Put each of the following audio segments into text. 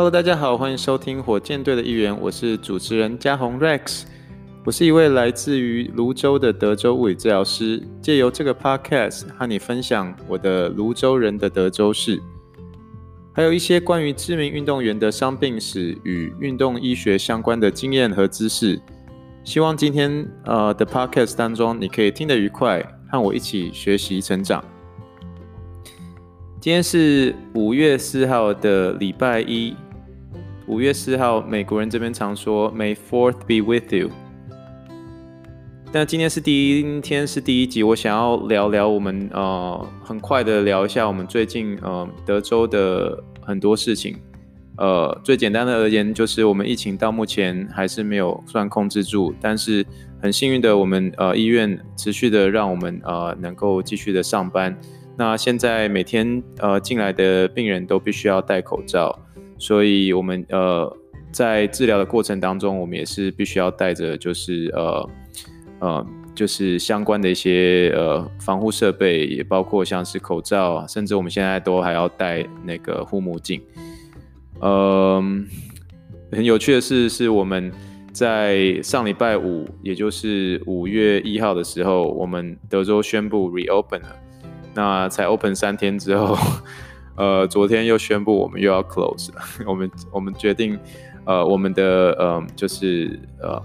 Hello，大家好，欢迎收听火箭队的一员，我是主持人嘉宏 Rex。我是一位来自于泸州的德州物理治疗师，借由这个 Podcast 和你分享我的泸州人的德州事，还有一些关于知名运动员的伤病史与运动医学相关的经验和知识。希望今天呃的 Podcast 当中，你可以听得愉快，和我一起学习成长。今天是五月四号的礼拜一。五月四号，美国人这边常说 “May Fourth be with you”。但今天是第一，天是第一集，我想要聊聊我们呃，很快的聊一下我们最近呃德州的很多事情。呃，最简单的而言，就是我们疫情到目前还是没有算控制住，但是很幸运的，我们呃医院持续的让我们呃能够继续的上班。那现在每天呃进来的病人都必须要戴口罩，所以我们呃在治疗的过程当中，我们也是必须要带着就是呃呃就是相关的一些呃防护设备，也包括像是口罩，甚至我们现在都还要戴那个护目镜。呃，很有趣的是，是我们在上礼拜五，也就是五月一号的时候，我们德州宣布 reopen 了。那才 open 三天之后，呃，昨天又宣布我们又要 close 了。我们我们决定，呃，我们的呃就是呃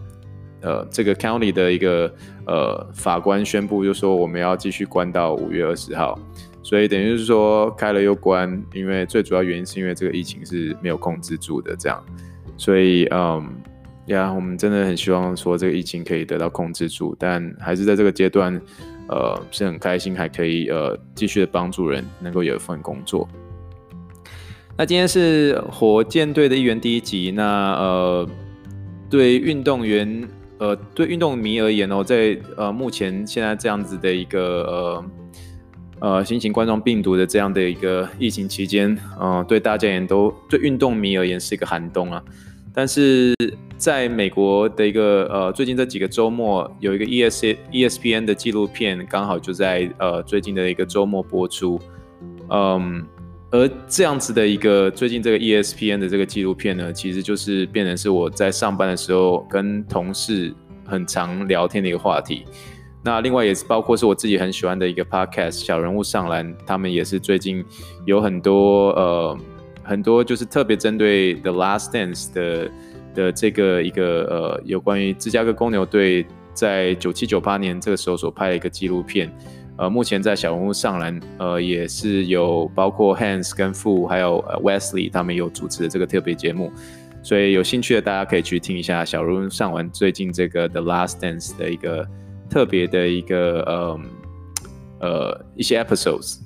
呃这个 county 的一个呃法官宣布，就说我们要继续关到五月二十号。所以等于是说开了又关，因为最主要原因是因为这个疫情是没有控制住的这样。所以嗯呀，我们真的很希望说这个疫情可以得到控制住，但还是在这个阶段。呃，是很开心，还可以呃继续的帮助人，能够有一份工作。那今天是火箭队的一员第一集。那呃，对运动员，呃，对运动迷而言哦，在呃目前现在这样子的一个呃呃新型冠状病毒的这样的一个疫情期间，嗯、呃，对大家也都对运动迷而言是一个寒冬啊。但是在美国的一个呃，最近这几个周末有一个 ES ESPN 的纪录片，刚好就在呃最近的一个周末播出，嗯，而这样子的一个最近这个 ESPN 的这个纪录片呢，其实就是变成是我在上班的时候跟同事很常聊天的一个话题。那另外也是包括是我自己很喜欢的一个 Podcast 小人物上篮，他们也是最近有很多呃。很多就是特别针对《The Last Dance》的的这个一个呃，有关于芝加哥公牛队在九七九八年这个时候所拍的一个纪录片。呃，目前在小人物上篮，呃，也是有包括 Hans 跟 Fu 还有 Wesley 他们有主持的这个特别节目。所以有兴趣的大家可以去听一下小人物上完最近这个《The Last Dance》的一个特别的一个呃呃一些 episodes。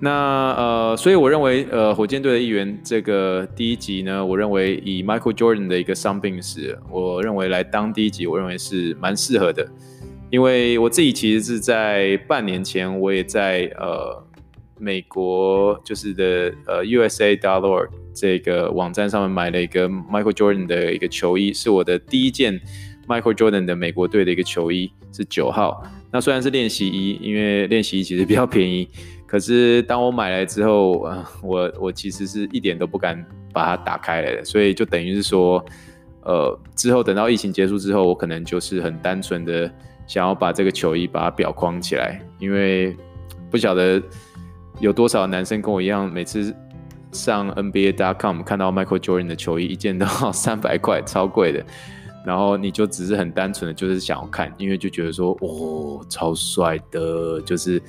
那呃，所以我认为，呃，火箭队的一员这个第一集呢，我认为以 Michael Jordan 的一个伤病史，我认为来当第一集，我认为是蛮适合的，因为我自己其实是在半年前，我也在呃美国就是的呃 U S A Dollar 这个网站上面买了一个 Michael Jordan 的一个球衣，是我的第一件 Michael Jordan 的美国队的一个球衣，是九号。那虽然是练习衣，因为练习衣其实比较便宜。可是当我买来之后，呃，我我其实是一点都不敢把它打开来的，所以就等于是说，呃，之后等到疫情结束之后，我可能就是很单纯的想要把这个球衣把它裱框起来，因为不晓得有多少男生跟我一样，每次上 NBA.com 看到 Michael Jordan 的球衣，一件都要三百块，超贵的，然后你就只是很单纯的就是想要看，因为就觉得说，哦，超帅的，就是。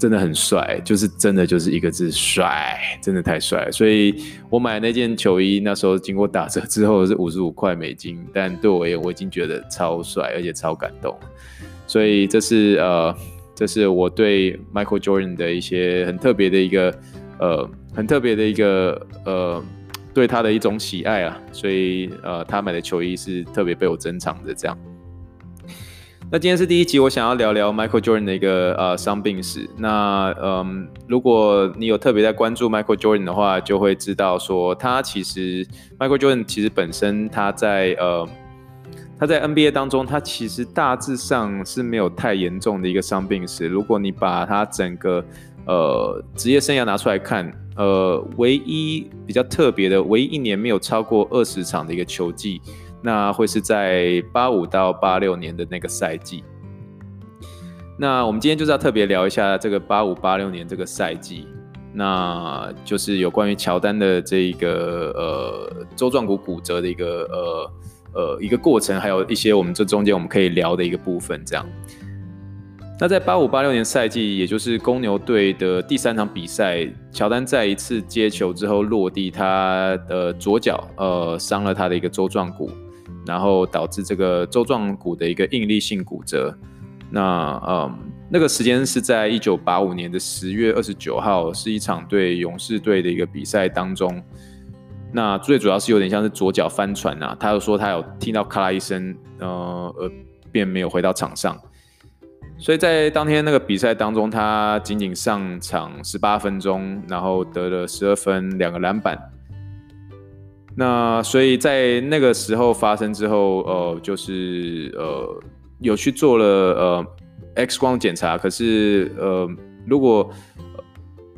真的很帅，就是真的就是一个字帅，真的太帅。所以我买那件球衣，那时候经过打折之后是五十五块美金，但对我而言，我已经觉得超帅，而且超感动。所以这是呃，这是我对 Michael Jordan 的一些很特别的一个呃，很特别的一个呃，对他的一种喜爱啊。所以呃，他买的球衣是特别被我珍藏的这样。那今天是第一集，我想要聊聊 Michael Jordan 的一个呃伤病史。那嗯，如果你有特别在关注 Michael Jordan 的话，就会知道说他其实 Michael Jordan 其实本身他在呃他在 NBA 当中，他其实大致上是没有太严重的一个伤病史。如果你把他整个呃职业生涯拿出来看，呃，唯一比较特别的，唯一一年没有超过二十场的一个球季，那会是在八五到八六年的那个赛季。那我们今天就是要特别聊一下这个八五八六年这个赛季，那就是有关于乔丹的这一个呃舟状骨骨折的一个呃。呃，一个过程，还有一些我们这中间我们可以聊的一个部分，这样。那在八五八六年赛季，也就是公牛队的第三场比赛，乔丹在一次接球之后落地，他的左脚呃伤了他的一个舟状骨，然后导致这个舟状骨的一个应力性骨折。那嗯，那个时间是在一九八五年的十月二十九号，是一场对勇士队的一个比赛当中。那最主要是有点像是左脚翻船啊，他又说他有听到咔啦一声，呃，而便没有回到场上，所以在当天那个比赛当中，他仅仅上场十八分钟，然后得了十二分，两个篮板。那所以在那个时候发生之后，呃，就是呃有去做了呃 X 光检查，可是呃如果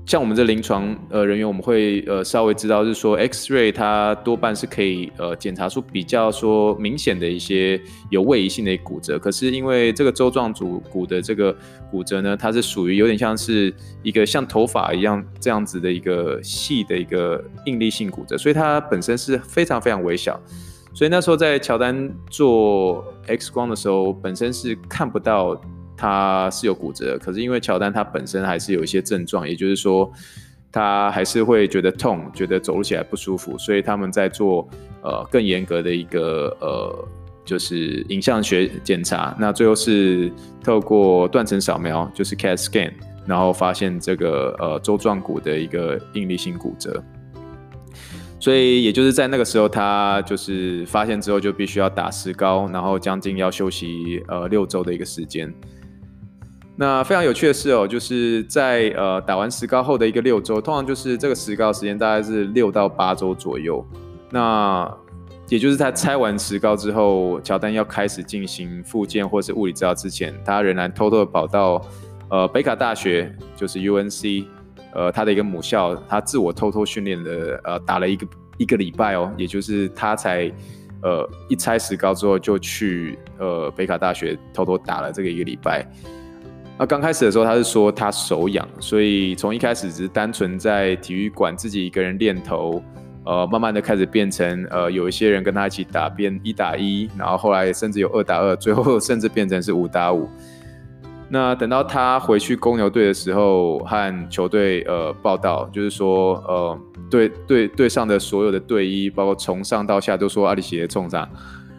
像我们这临床呃人员，我们会呃稍微知道，是说 X-ray 它多半是可以呃检查出比较说明显的一些有位移性的骨折。可是因为这个舟状骨骨的这个骨折呢，它是属于有点像是一个像头发一样这样子的一个细的一个应力性骨折，所以它本身是非常非常微小。所以那时候在乔丹做 X 光的时候，本身是看不到。他是有骨折，可是因为乔丹他本身还是有一些症状，也就是说他还是会觉得痛，觉得走路起来不舒服，所以他们在做呃更严格的一个呃就是影像学检查，那最后是透过断层扫描，就是 CAT scan，然后发现这个呃舟状骨的一个应力性骨折，所以也就是在那个时候，他就是发现之后就必须要打石膏，然后将近要休息呃六周的一个时间。那非常有趣的是哦，就是在呃打完石膏后的一个六周，通常就是这个石膏时间大概是六到八周左右。那也就是他拆完石膏之后，乔丹要开始进行复健或是物理治疗之前，他仍然偷偷的跑到呃北卡大学，就是 UNC，呃他的一个母校，他自我偷偷训练的呃打了一个一个礼拜哦，也就是他才呃一拆石膏之后就去呃北卡大学偷偷打了这个一个礼拜。那刚开始的时候，他是说他手痒，所以从一开始只是单纯在体育馆自己一个人练投，呃，慢慢的开始变成呃有一些人跟他一起打，变一打一，然后后来甚至有二打二，最后甚至变成是五打五。那等到他回去公牛队的时候，和球队呃报道，就是说呃队队队上的所有的队医，包括从上到下都说阿里奇的冲上，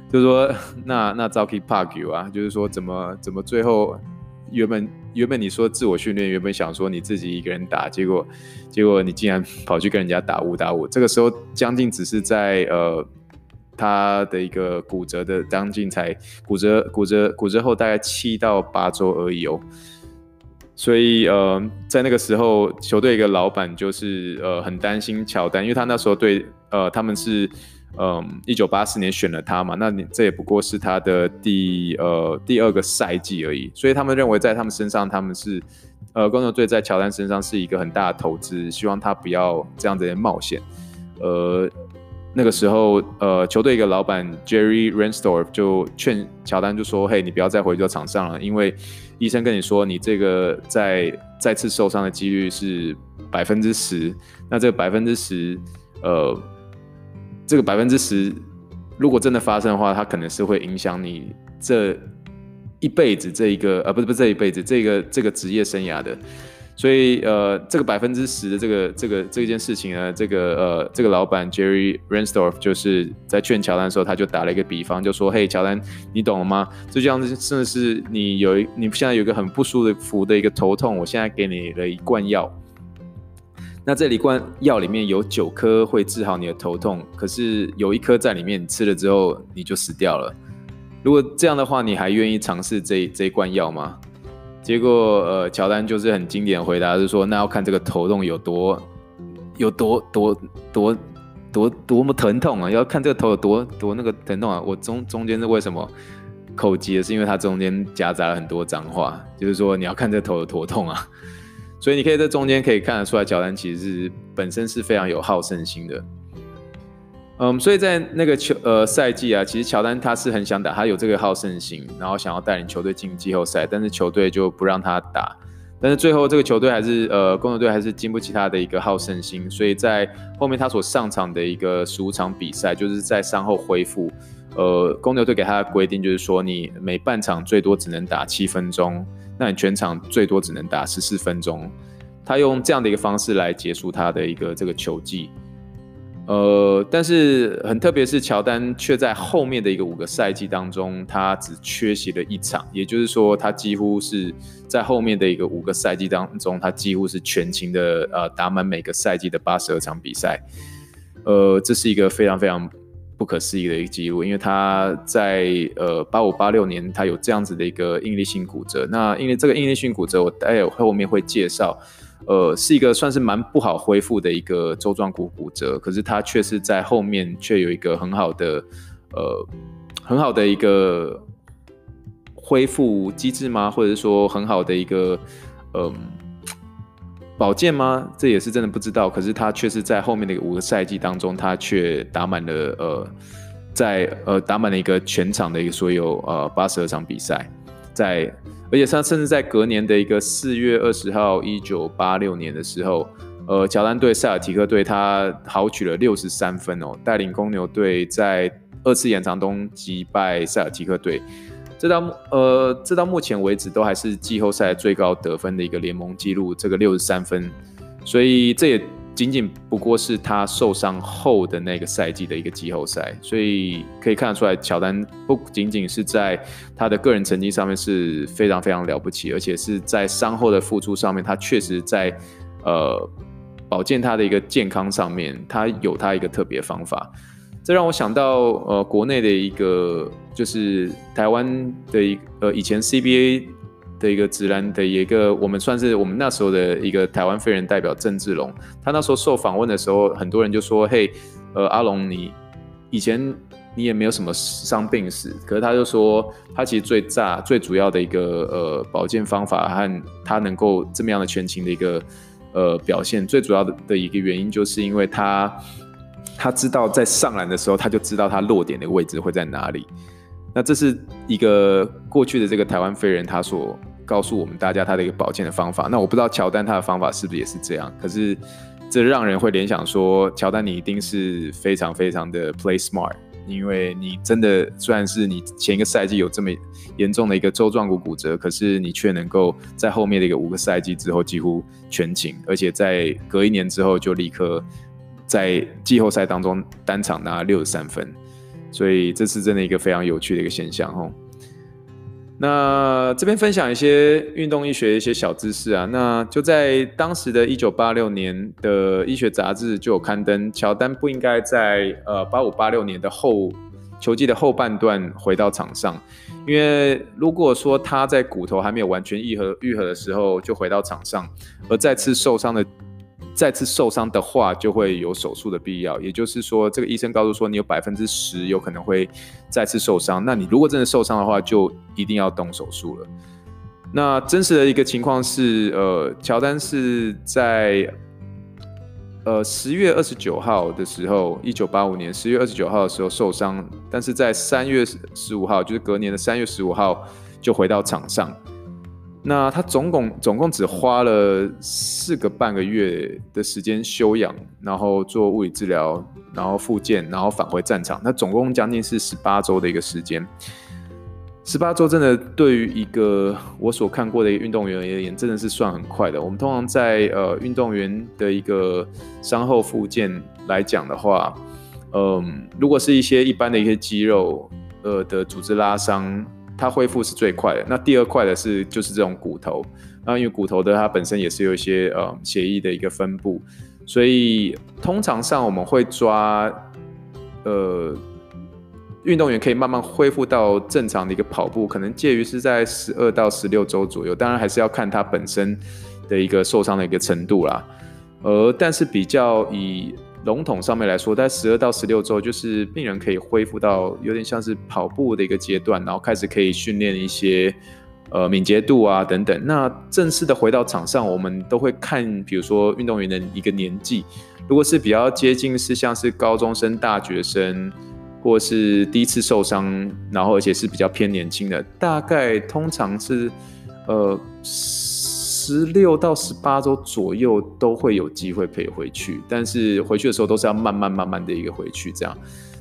就是说 那那早可以 park 啊，就是说怎么怎么最后。原本原本你说自我训练，原本想说你自己一个人打，结果结果你竟然跑去跟人家打五打五。这个时候将近只是在呃他的一个骨折的将近才骨折骨折骨折后大概七到八周而已哦。所以呃在那个时候球队一个老板就是呃很担心乔丹，因为他那时候对呃他们是。嗯，一九八四年选了他嘛，那你这也不过是他的第呃第二个赛季而已，所以他们认为在他们身上，他们是呃公牛队在乔丹身上是一个很大的投资，希望他不要这样子冒险。呃，那个时候呃球队一个老板 Jerry Reinsdorf 就劝乔丹就说：“嘿，你不要再回到场上了，因为医生跟你说你这个再再次受伤的几率是百分之十，那这个百分之十呃。”这个百分之十，如果真的发生的话，它可能是会影响你这一辈子这一个呃，不是不是这一辈子这个这个职业生涯的。所以呃，这个百分之十的这个这个这件事情呢，这个呃这个老板 Jerry Reinsdorf 就是在劝乔丹的时候，他就打了一个比方，就说：“嘿，乔丹，你懂了吗？就这样子，甚至是你有一你现在有一个很不舒服的一个头痛，我现在给你了一罐药。”那这里罐药里面有九颗会治好你的头痛，可是有一颗在里面，吃了之后你就死掉了。如果这样的话，你还愿意尝试这这一罐药吗？结果，呃，乔丹就是很经典的回答，是说，那要看这个头痛有多有多多多多多么疼痛啊！要看这个头有多多那个疼痛啊！我中中间是为什么口急？是因为它中间夹杂了很多脏话，就是说你要看这个头有多痛啊！所以你可以在中间可以看得出来，乔丹其实是本身是非常有好胜心的。嗯，所以在那个球呃赛季啊，其实乔丹他是很想打，他有这个好胜心，然后想要带领球队进季后赛，但是球队就不让他打。但是最后这个球队还是呃公牛队还是经不起他的一个好胜心，所以在后面他所上场的一个十五场比赛，就是在伤后恢复，呃公牛队给他的规定就是说，你每半场最多只能打七分钟。那你全场最多只能打十四分钟，他用这样的一个方式来结束他的一个这个球季，呃，但是很特别是乔丹却在后面的一个五个赛季当中，他只缺席了一场，也就是说，他几乎是在后面的一个五个赛季当中，他几乎是全勤的，呃，打满每个赛季的八十二场比赛，呃，这是一个非常非常。不可思议的一个记录，因为他在呃八五八六年，他有这样子的一个应力性骨折。那因为这个应力性骨折，我待会后面会介绍，呃，是一个算是蛮不好恢复的一个周状骨骨折。可是他却是在后面却有一个很好的呃很好的一个恢复机制吗？或者是说很好的一个嗯。保健吗？这也是真的不知道。可是他却是在后面的五个赛季当中，他却打满了呃，在呃打满了一个全场的一个所有呃八十二场比赛，在而且他甚至在隔年的一个四月二十号，一九八六年的时候，呃，乔丹对塞尔提克队他豪取了六十三分哦，带领公牛队在二次延长中击败塞尔提克队。这到呃，这到目前为止都还是季后赛最高得分的一个联盟纪录，这个六十三分，所以这也仅仅不过是他受伤后的那个赛季的一个季后赛，所以可以看得出来，乔丹不仅仅是在他的个人成绩上面是非常非常了不起，而且是在伤后的复出上面，他确实在呃保健他的一个健康上面，他有他一个特别方法。这让我想到，呃，国内的一个就是台湾的一呃以前 CBA 的一个职篮的一个，我们算是我们那时候的一个台湾飞人代表郑志龙。他那时候受访问的时候，很多人就说：“嘿，呃，阿龙，你以前你也没有什么伤病史，可是他就说，他其实最炸最主要的一个呃保健方法和他能够这么样的全勤的一个呃表现，最主要的的一个原因，就是因为他。”他知道在上篮的时候，他就知道他落点的位置会在哪里。那这是一个过去的这个台湾飞人，他所告诉我们大家他的一个保健的方法。那我不知道乔丹他的方法是不是也是这样？可是这让人会联想说，乔丹你一定是非常非常的 play smart，因为你真的虽然是你前一个赛季有这么严重的一个舟状骨骨折，可是你却能够在后面的一个五个赛季之后几乎全勤，而且在隔一年之后就立刻。在季后赛当中单场拿六十三分，所以这是真的一个非常有趣的一个现象哦。那这边分享一些运动医学的一些小知识啊，那就在当时的一九八六年的医学杂志就有刊登，乔丹不应该在呃八五八六年的后球季的后半段回到场上，因为如果说他在骨头还没有完全愈合愈合的时候就回到场上，而再次受伤的。再次受伤的话，就会有手术的必要。也就是说，这个医生告诉说，你有百分之十有可能会再次受伤。那你如果真的受伤的话，就一定要动手术了。那真实的一个情况是，呃，乔丹是在呃十月二十九号的时候，一九八五年十月二十九号的时候受伤，但是在三月十五号，就是隔年的三月十五号就回到场上。那他总共总共只花了四个半个月的时间休养，然后做物理治疗，然后复健，然后返回战场。那总共将近是十八周的一个时间。十八周真的对于一个我所看过的一个运动员而言，真的是算很快的。我们通常在呃运动员的一个伤后复健来讲的话，嗯，如果是一些一般的一些肌肉呃的组织拉伤。它恢复是最快的，那第二快的是就是这种骨头，那因为骨头的它本身也是有一些呃血液的一个分布，所以通常上我们会抓呃运动员可以慢慢恢复到正常的一个跑步，可能介于是在十二到十六周左右，当然还是要看他本身的一个受伤的一个程度啦。而但是比较以笼统上面来说，在十二到十六周，就是病人可以恢复到有点像是跑步的一个阶段，然后开始可以训练一些呃敏捷度啊等等。那正式的回到场上，我们都会看，比如说运动员的一个年纪，如果是比较接近是像是高中生、大学生，或是第一次受伤，然后而且是比较偏年轻的，大概通常是呃。十六到十八周左右都会有机会可以回去，但是回去的时候都是要慢慢慢慢的一个回去这样。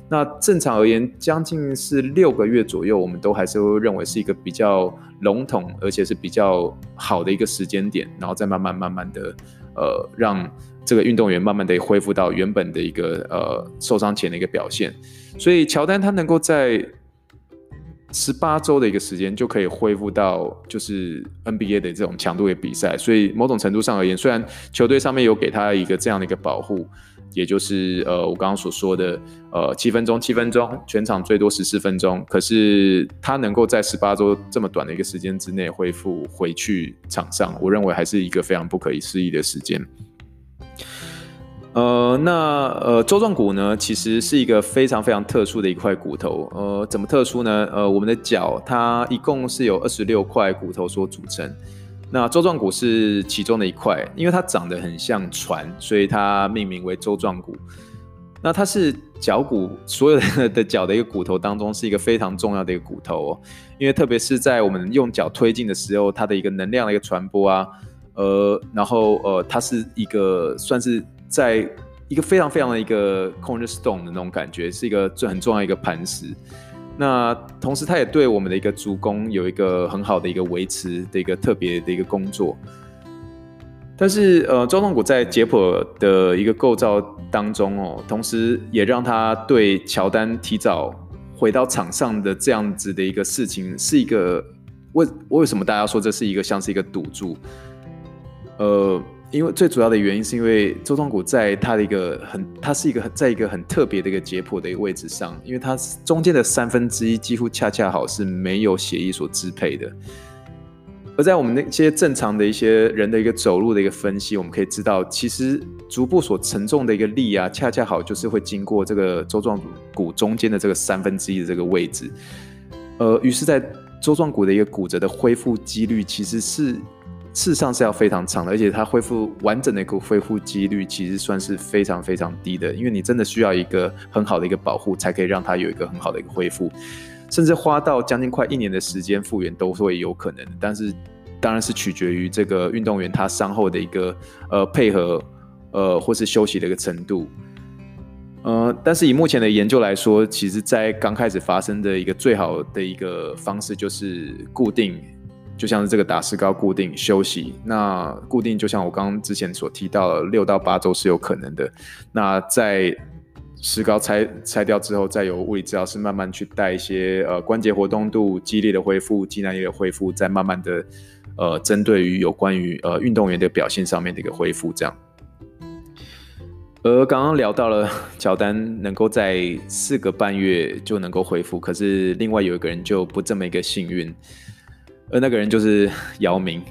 那正常而言，将近是六个月左右，我们都还是会认为是一个比较笼统，而且是比较好的一个时间点，然后再慢慢慢慢的呃，让这个运动员慢慢的恢复到原本的一个呃受伤前的一个表现。所以乔丹他能够在。十八周的一个时间就可以恢复到就是 NBA 的这种强度的比赛，所以某种程度上而言，虽然球队上面有给他一个这样的一个保护，也就是呃我刚刚所说的呃七分钟七分钟，全场最多十四分钟，可是他能够在十八周这么短的一个时间之内恢复回去场上，我认为还是一个非常不可思议的时间。呃，那呃，舟状骨呢，其实是一个非常非常特殊的一块骨头。呃，怎么特殊呢？呃，我们的脚它一共是有二十六块骨头所组成，那舟状骨是其中的一块，因为它长得很像船，所以它命名为舟状骨。那它是脚骨所有的脚的一个骨头当中是一个非常重要的一个骨头哦，因为特别是在我们用脚推进的时候，它的一个能量的一个传播啊，呃，然后呃，它是一个算是。在一个非常非常的一个 cornerstone 的那种感觉，是一个很重要的一个磐石。那同时，它也对我们的一个足弓有一个很好的一个维持的一个特别的一个工作。但是，呃，舟状骨在解剖的一个构造当中哦，同时也让他对乔丹提早回到场上的这样子的一个事情，是一个为为什么大家说这是一个像是一个赌注？呃。因为最主要的原因是因为舟状骨在它的一个很，它是一个在一个很特别的一个解剖的一个位置上，因为它中间的三分之一几乎恰恰好是没有血液所支配的。而在我们那些正常的一些人的一个走路的一个分析，我们可以知道，其实足部所承重的一个力啊，恰恰好就是会经过这个舟状骨中间的这个三分之一的这个位置。呃，于是，在舟状骨的一个骨折的恢复几率其实是。事实上是要非常长的，而且它恢复完整的一个恢复几率其实算是非常非常低的，因为你真的需要一个很好的一个保护，才可以让它有一个很好的一个恢复，甚至花到将近快一年的时间复原都会有可能。但是当然是取决于这个运动员他伤后的一个呃配合呃或是休息的一个程度。呃，但是以目前的研究来说，其实在刚开始发生的一个最好的一个方式就是固定。就像是这个打石膏固定休息，那固定就像我刚刚之前所提到的，六到八周是有可能的。那在石膏拆拆掉之后，再由物理治疗师慢慢去带一些呃关节活动度、肌力的恢复、肌耐力的恢复，再慢慢的呃针对于有关于呃运动员的表现上面的一个恢复这样。而刚刚聊到了乔丹能够在四个半月就能够恢复，可是另外有一个人就不这么一个幸运。而那个人就是姚明，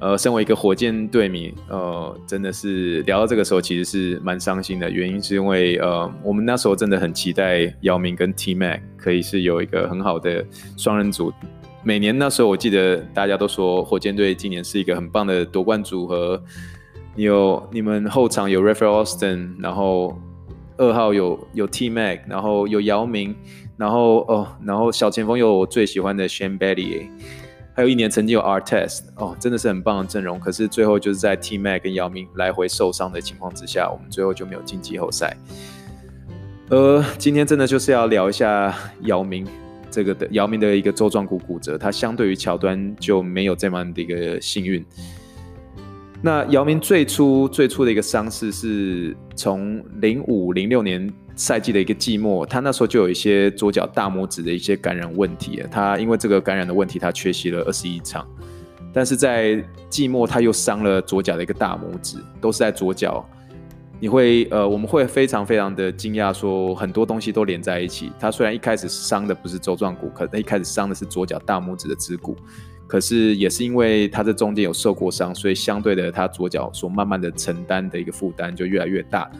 呃，身为一个火箭队迷，呃，真的是聊到这个时候，其实是蛮伤心的。原因是因为，呃，我们那时候真的很期待姚明跟 T Mac 可以是有一个很好的双人组。每年那时候，我记得大家都说火箭队今年是一个很棒的夺冠组合。有你们后场有 Rafael Austin，然后二号有有 T Mac，然后有姚明，然后哦，然后小前锋有我最喜欢的 Shane batty。还有一年曾经有 R test 哦，真的是很棒的阵容。可是最后就是在 T Mac 跟姚明来回受伤的情况之下，我们最后就没有进季后赛。呃，今天真的就是要聊一下姚明这个的姚明的一个舟状骨骨折，他相对于乔丹就没有这么的一个幸运。那姚明最初最初的一个伤势是从零五零六年。赛季的一个季末，他那时候就有一些左脚大拇指的一些感染问题。他因为这个感染的问题，他缺席了二十一场。但是在季末，他又伤了左脚的一个大拇指，都是在左脚。你会呃，我们会非常非常的惊讶，说很多东西都连在一起。他虽然一开始伤的不是舟状骨，可能一开始伤的是左脚大拇指的指骨，可是也是因为他这中间有受过伤，所以相对的，他左脚所慢慢的承担的一个负担就越来越大。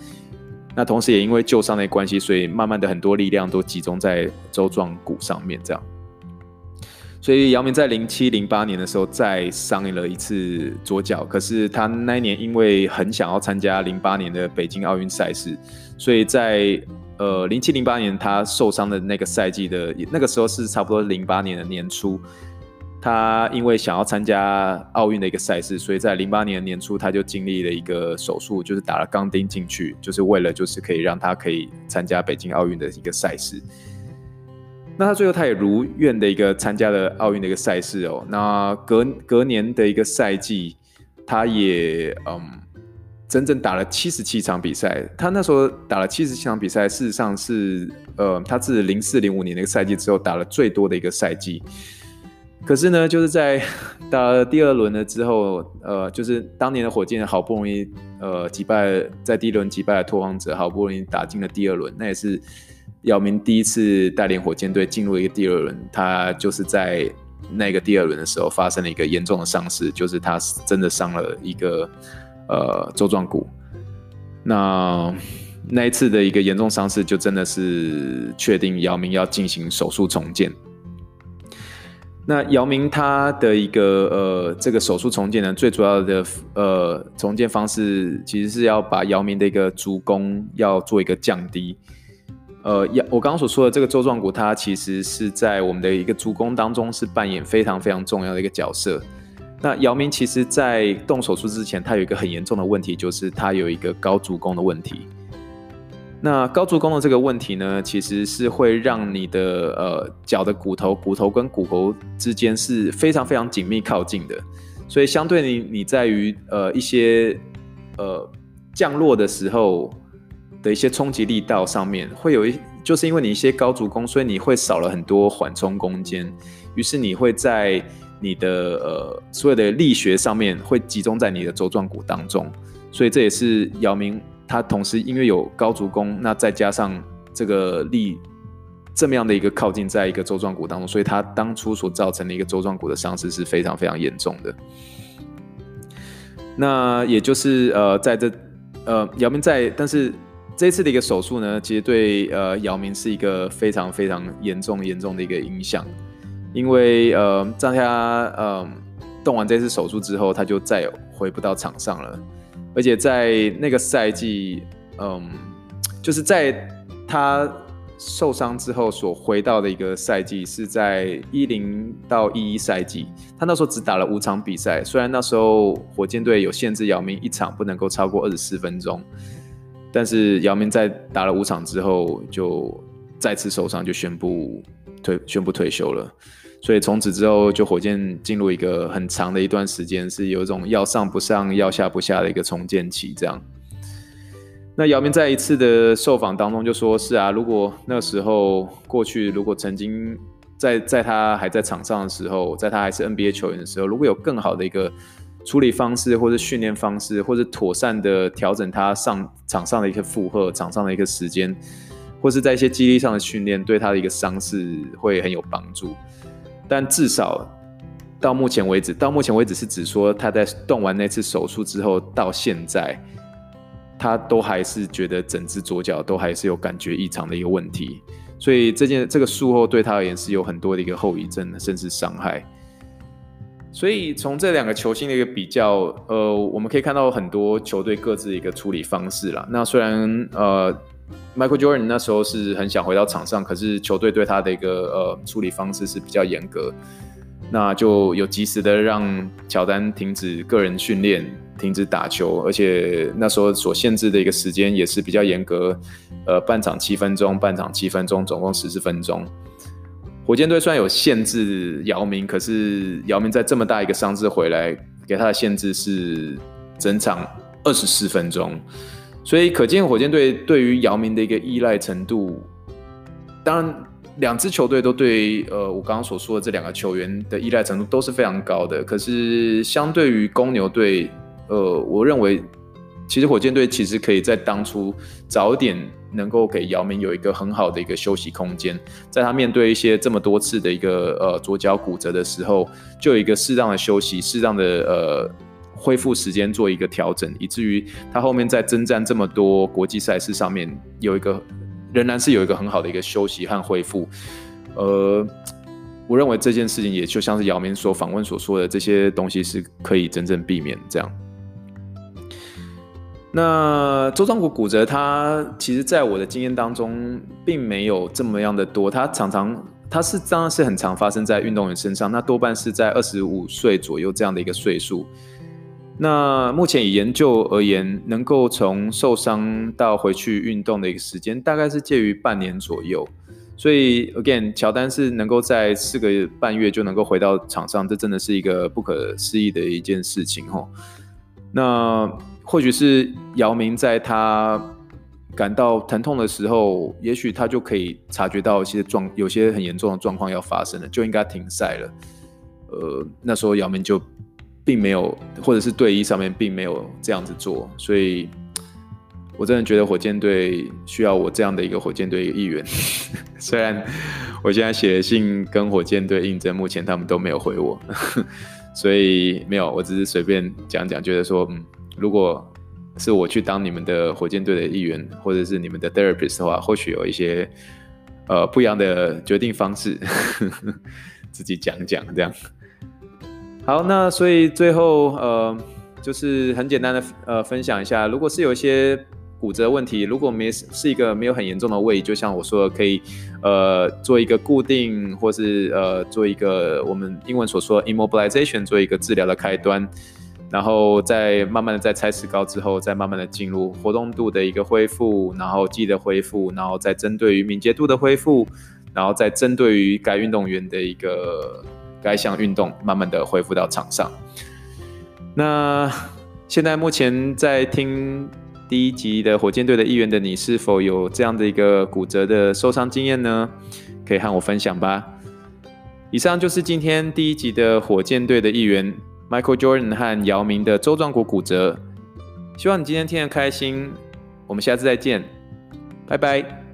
那同时也因为旧伤的关系，所以慢慢的很多力量都集中在周状骨上面，这样。所以姚明在零七零八年的时候再伤了一次左脚，可是他那一年因为很想要参加零八年的北京奥运赛事，所以在呃零七零八年他受伤的那个赛季的那个时候是差不多零八年的年初，他因为想要参加奥运的一个赛事，所以在零八年年初他就经历了一个手术，就是打了钢钉进去，就是为了就是可以让他可以参加北京奥运的一个赛事。那他最后他也如愿的一个参加了奥运的一个赛事哦。那隔隔年的一个赛季，他也嗯，整整打了七十七场比赛。他那时候打了七十七场比赛，事实上是呃，他自零四零五年那个赛季之后打了最多的一个赛季。可是呢，就是在 打了第二轮了之后，呃，就是当年的火箭好不容易呃击败在第一轮击败了拓荒者，好不容易打进了第二轮，那也是。姚明第一次带领火箭队进入一个第二轮，他就是在那个第二轮的时候发生了一个严重的伤势，就是他真的伤了一个呃周状骨。那那一次的一个严重伤势，就真的是确定姚明要进行手术重建。那姚明他的一个呃这个手术重建呢，最主要的呃重建方式，其实是要把姚明的一个足弓要做一个降低。呃，我刚刚所说的这个舟状骨，它其实是在我们的一个足弓当中是扮演非常非常重要的一个角色。那姚明其实，在动手术之前，他有一个很严重的问题，就是他有一个高足弓的问题。那高足弓的这个问题呢，其实是会让你的呃脚的骨头，骨头跟骨头之间是非常非常紧密靠近的，所以相对你你在于呃一些呃降落的时候。的一些冲击力道上面会有一，就是因为你一些高足弓，所以你会少了很多缓冲空间，于是你会在你的呃所有的力学上面会集中在你的舟状骨当中，所以这也是姚明他同时因为有高足弓，那再加上这个力这么样的一个靠近在一个周状骨当中，所以他当初所造成的一个周状骨的伤势是非常非常严重的。那也就是呃在这呃姚明在，但是。这次的一个手术呢，其实对呃姚明是一个非常非常严重严重的一个影响，因为呃在他呃动完这次手术之后，他就再也回不到场上了，而且在那个赛季，嗯、就是在他受伤之后所回到的一个赛季，是在一零到一一赛季，他那时候只打了五场比赛，虽然那时候火箭队有限制姚明一场不能够超过二十四分钟。但是姚明在打了五场之后，就再次受伤，就宣布退宣布退休了。所以从此之后，就火箭进入一个很长的一段时间，是有一种要上不上、要下不下的一个重建期。这样，那姚明在一次的受访当中就说：“是啊，如果那时候过去，如果曾经在在他还在场上的时候，在他还是 NBA 球员的时候，如果有更好的一个。”处理方式，或者训练方式，或者妥善的调整他上场上的一个负荷，场上的一个时间，或是在一些肌力上的训练，对他的一个伤势会很有帮助。但至少到目前为止，到目前为止是指说他在动完那次手术之后到现在，他都还是觉得整只左脚都还是有感觉异常的一个问题。所以这件这个术后对他而言是有很多的一个后遗症，甚至伤害。所以从这两个球星的一个比较，呃，我们可以看到很多球队各自的一个处理方式啦。那虽然呃，Michael Jordan 那时候是很想回到场上，可是球队对他的一个呃处理方式是比较严格，那就有及时的让乔丹停止个人训练，停止打球，而且那时候所限制的一个时间也是比较严格，呃，半场七分钟，半场七分钟，总共十四分钟。火箭队虽然有限制姚明，可是姚明在这么大一个伤势回来，给他的限制是整场二十四分钟，所以可见火箭队对于姚明的一个依赖程度。当然，两支球队都对呃我刚刚所说的这两个球员的依赖程度都是非常高的。可是相对于公牛队，呃，我认为其实火箭队其实可以在当初早点。能够给姚明有一个很好的一个休息空间，在他面对一些这么多次的一个呃左脚骨折的时候，就有一个适当的休息，适当的呃恢复时间做一个调整，以至于他后面在征战这么多国际赛事上面有一个仍然是有一个很好的一个休息和恢复。呃，我认为这件事情也就像是姚明所访问所说的，这些东西是可以真正避免这样。那周庄骨骨折，他其实在我的经验当中，并没有这么样的多。他常常，他是当然是很常发生在运动员身上。那多半是在二十五岁左右这样的一个岁数。那目前以研究而言，能够从受伤到回去运动的一个时间，大概是介于半年左右。所以，again，乔丹是能够在四个半月就能够回到场上，这真的是一个不可思议的一件事情吼。那。或许是姚明在他感到疼痛的时候，也许他就可以察觉到一些状，有些很严重的状况要发生了，就应该停赛了。呃，那时候姚明就并没有，或者是队医上面并没有这样子做，所以我真的觉得火箭队需要我这样的一个火箭队议员。虽然我现在写信跟火箭队应征，目前他们都没有回我，所以没有，我只是随便讲讲，觉得说嗯。如果是我去当你们的火箭队的一员，或者是你们的 therapist 的话，或许有一些呃不一样的决定方式，自己讲讲这样。好，那所以最后呃就是很简单的呃分享一下，如果是有一些骨折问题，如果没是一个没有很严重的位移，就像我说的，可以呃做一个固定，或是呃做一个我们英文所说的 immobilization，做一个治疗的开端。然后再慢慢的在拆石膏之后，再慢慢的进入活动度的一个恢复，然后记忆的恢复，然后再针对于敏捷度的恢复，然后再针对于该运动员的一个该项运动，慢慢的恢复到场上。那现在目前在听第一集的火箭队的一员的你，是否有这样的一个骨折的受伤经验呢？可以和我分享吧。以上就是今天第一集的火箭队的一员。Michael Jordan 和姚明的周状骨骨折，希望你今天听得开心。我们下次再见，拜拜。